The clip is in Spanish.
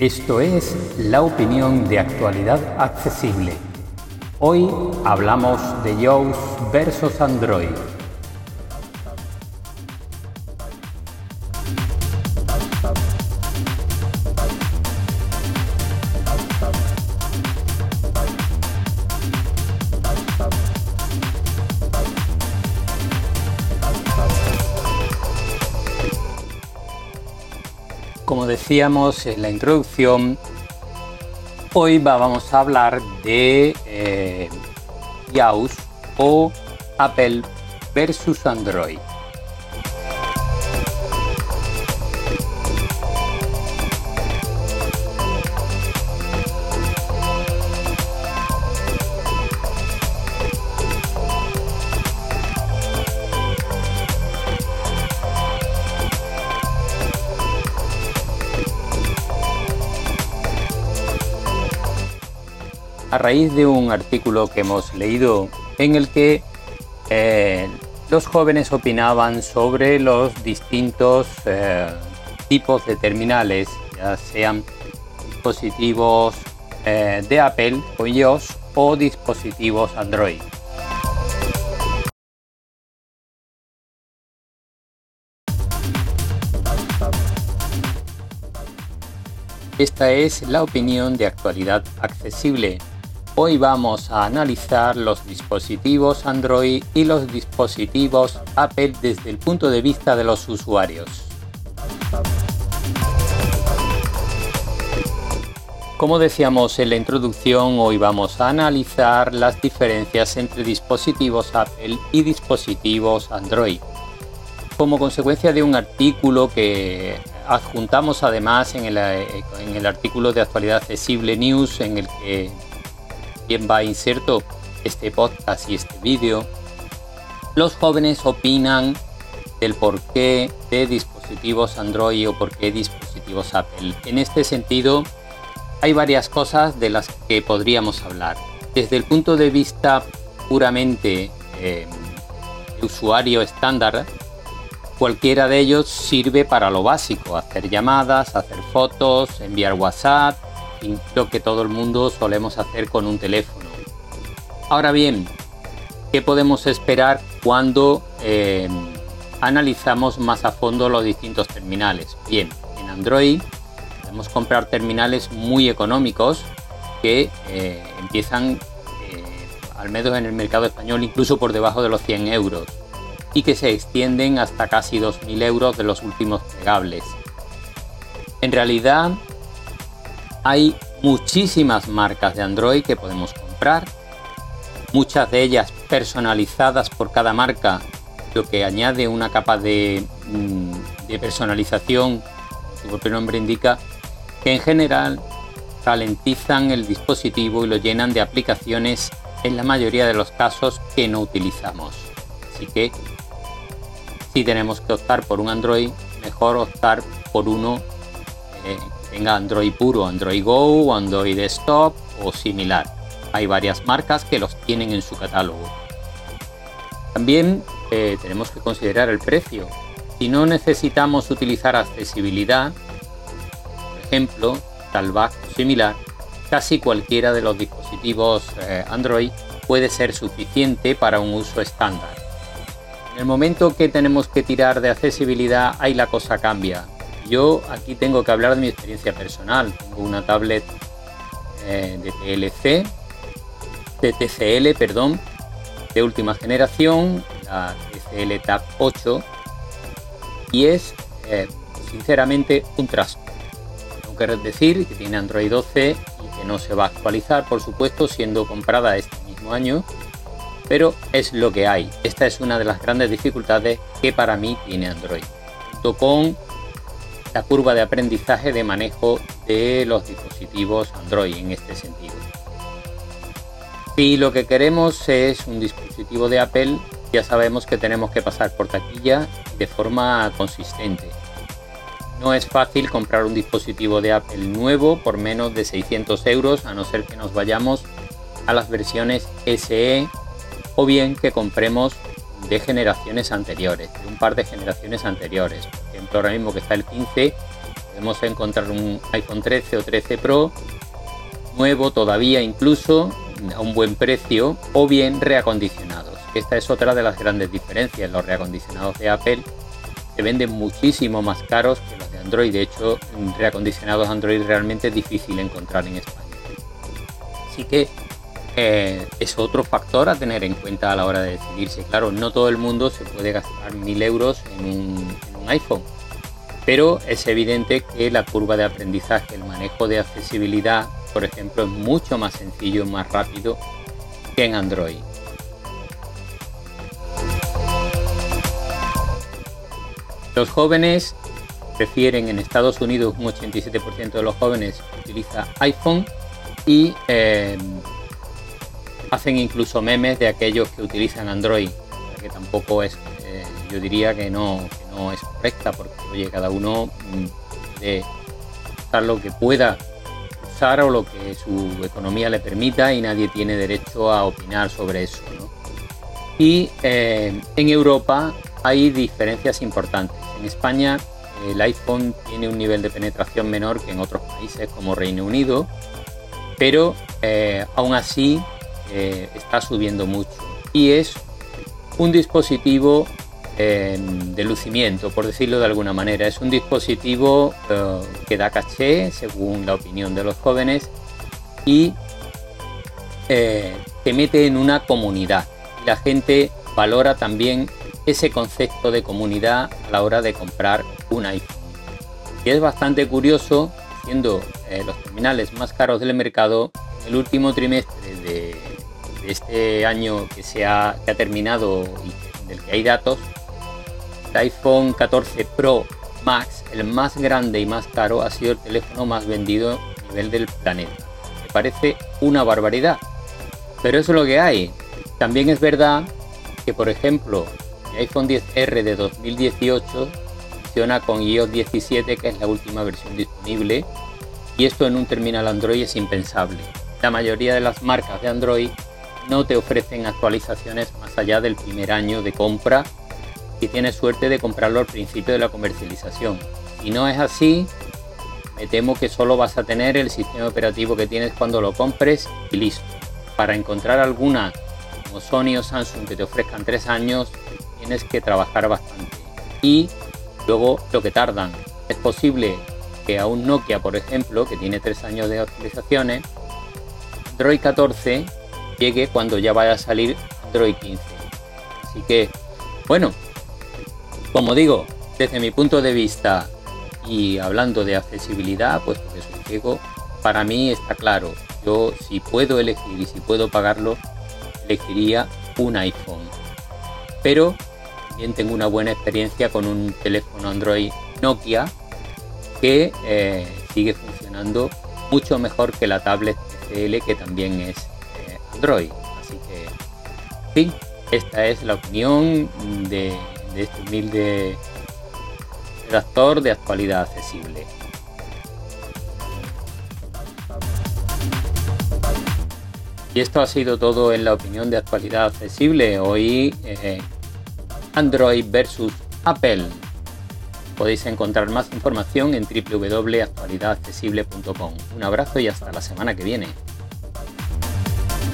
Esto es la opinión de actualidad accesible. Hoy hablamos de iOS versus Android. Como decíamos en la introducción, hoy vamos a hablar de eh, iOS o Apple versus Android. A raíz de un artículo que hemos leído en el que eh, los jóvenes opinaban sobre los distintos eh, tipos de terminales, ya sean dispositivos eh, de Apple o iOS o dispositivos Android. Esta es la opinión de actualidad accesible Hoy vamos a analizar los dispositivos Android y los dispositivos Apple desde el punto de vista de los usuarios. Como decíamos en la introducción, hoy vamos a analizar las diferencias entre dispositivos Apple y dispositivos Android. Como consecuencia de un artículo que adjuntamos además en el, artículo de actualidad accesible News en el que también va inserto este podcast y este vídeo, los jóvenes opinan del porqué de dispositivos Android o por qué dispositivos Apple. En este sentido, hay varias cosas de las que podríamos hablar. Desde el punto de vista puramente eh, de usuario estándar, cualquiera de ellos sirve para lo básico, hacer llamadas, hacer fotos, enviar WhatsApp, lo que todo el mundo solemos hacer con un teléfono. Ahora bien, ¿qué podemos esperar cuando eh, analizamos más a fondo los distintos terminales? Bien, en Android podemos comprar terminales muy económicos que eh, empiezan eh, al menos en el mercado español incluso por debajo de los 100 euros y que se extienden hasta casi 2.000 euros de los últimos plegables. En realidad hay muchísimas marcas de Android que podemos comprar, muchas de ellas personalizadas por cada marca, lo que añade una capa de, mm, personalización, su propio nombre indica, que en general ralentizan el dispositivo y lo llenan de aplicaciones en la mayoría de los casos que no utilizamos. Así que si tenemos que optar por un Android, mejor optar por uno eh, tenga Android puro, Android Go, Android Desktop o similar. Hay varias marcas que los tienen en su catálogo. También eh, tenemos que considerar el precio. Si no necesitamos utilizar accesibilidad, por ejemplo, Talbac o similar, casi cualquiera de los dispositivos eh, Android puede ser suficiente para un uso estándar. En el momento que tenemos que tirar de accesibilidad, ahí la cosa cambia. Yo aquí tengo que hablar de mi experiencia personal. Tengo una tablet eh, de TLC, de TCL, perdón, de última generación, la TCL Tab 8, y es eh, sinceramente un trasto. Tengo que decir que tiene Android 12 y que no se va a actualizar, por supuesto, siendo comprada este mismo año, pero es lo que hay. Esta es una de las grandes dificultades que para mí tiene Android. Junto con la curva de aprendizaje de manejo de los dispositivos Android en este sentido. Si lo que queremos es un dispositivo de Apple, ya sabemos que tenemos que pasar por taquilla de forma consistente. No es fácil comprar un dispositivo de Apple nuevo por menos de 600 euros, a no ser que nos vayamos a las versiones SE o bien que compremos de generaciones anteriores, de un par de generaciones anteriores ahora mismo que está el 15, Podemos encontrar un iPhone 13 o 13 Pro nuevo todavía incluso a un buen precio o bien reacondicionados. Esta es otra de las grandes diferencias. Los reacondicionados de Apple se venden muchísimo más caros que los de Android. De hecho, reacondicionados Android realmente es difícil encontrar en España. Así que eh, es otro factor a tener en cuenta a la hora de decidirse. Claro, no todo el mundo se puede gastar mil euros en un, iPhone. Pero es evidente que la curva de aprendizaje, el manejo de accesibilidad, por ejemplo, es mucho más sencillo más rápido que en Android. Los jóvenes prefieren en Estados Unidos un 87% de los jóvenes utiliza iPhone y eh, hacen incluso memes de aquellos que utilizan Android, que tampoco es, eh, yo diría que no, no es correcta, porque oye, cada uno mm, puede usar lo que pueda usar o lo que su economía le permita y nadie tiene derecho a opinar sobre eso. Y eh, en Europa hay diferencias importantes. En España el iPhone tiene un nivel de penetración menor que en otros países como Reino Unido, pero eh, aún así eh, está subiendo mucho y es un dispositivo eh, de lucimiento, por decirlo de alguna manera. Es un dispositivo que da caché, según la opinión de los jóvenes, y te mete en una comunidad. La gente valora también ese concepto de comunidad a la hora de comprar un iPhone. Y es bastante curioso, siendo eh, los terminales más caros del mercado, el último trimestre de, este año que se ha, terminado y del que hay datos, el iPhone 14 Pro Max, el más grande y más caro, ha sido el teléfono más vendido a nivel del planeta. Me parece una barbaridad, pero eso es lo que hay. También es verdad que, por ejemplo, iPhone 10R de 2018 funciona con iOS 17, que es la última versión disponible, y esto en un terminal Android es impensable. La mayoría de las marcas de Android no te ofrecen actualizaciones más allá del primer año de compra si tienes suerte de comprarlo al principio de la comercialización. Si no es así, me temo que solo vas a tener el sistema operativo que tienes cuando lo compres y listo. Para encontrar alguna como Sony o Samsung que te ofrezcan tres años, tienes que trabajar bastante. Y luego lo que tardan. Es posible que a un Nokia, por ejemplo, que tiene tres años de actualizaciones, Android 14 llegue cuando ya vaya a salir Android 15. Así que, bueno, como digo, desde mi punto de vista y hablando de accesibilidad, pues porque soy ciego, para mí está claro. Yo si puedo elegir y si puedo pagarlo, elegiría un iPhone. Pero también tengo una buena experiencia con un teléfono Android Nokia que eh, sigue funcionando mucho mejor que la tablet TCL que también es Android. Así que, sí, esta es la opinión de, este humilde redactor de actualidad accesible. Y esto ha sido todo en la opinión de actualidad accesible. Hoy eh, Android versus Apple. Podéis encontrar más información en www.actualidadaccesible.com. Un abrazo y hasta la semana que viene.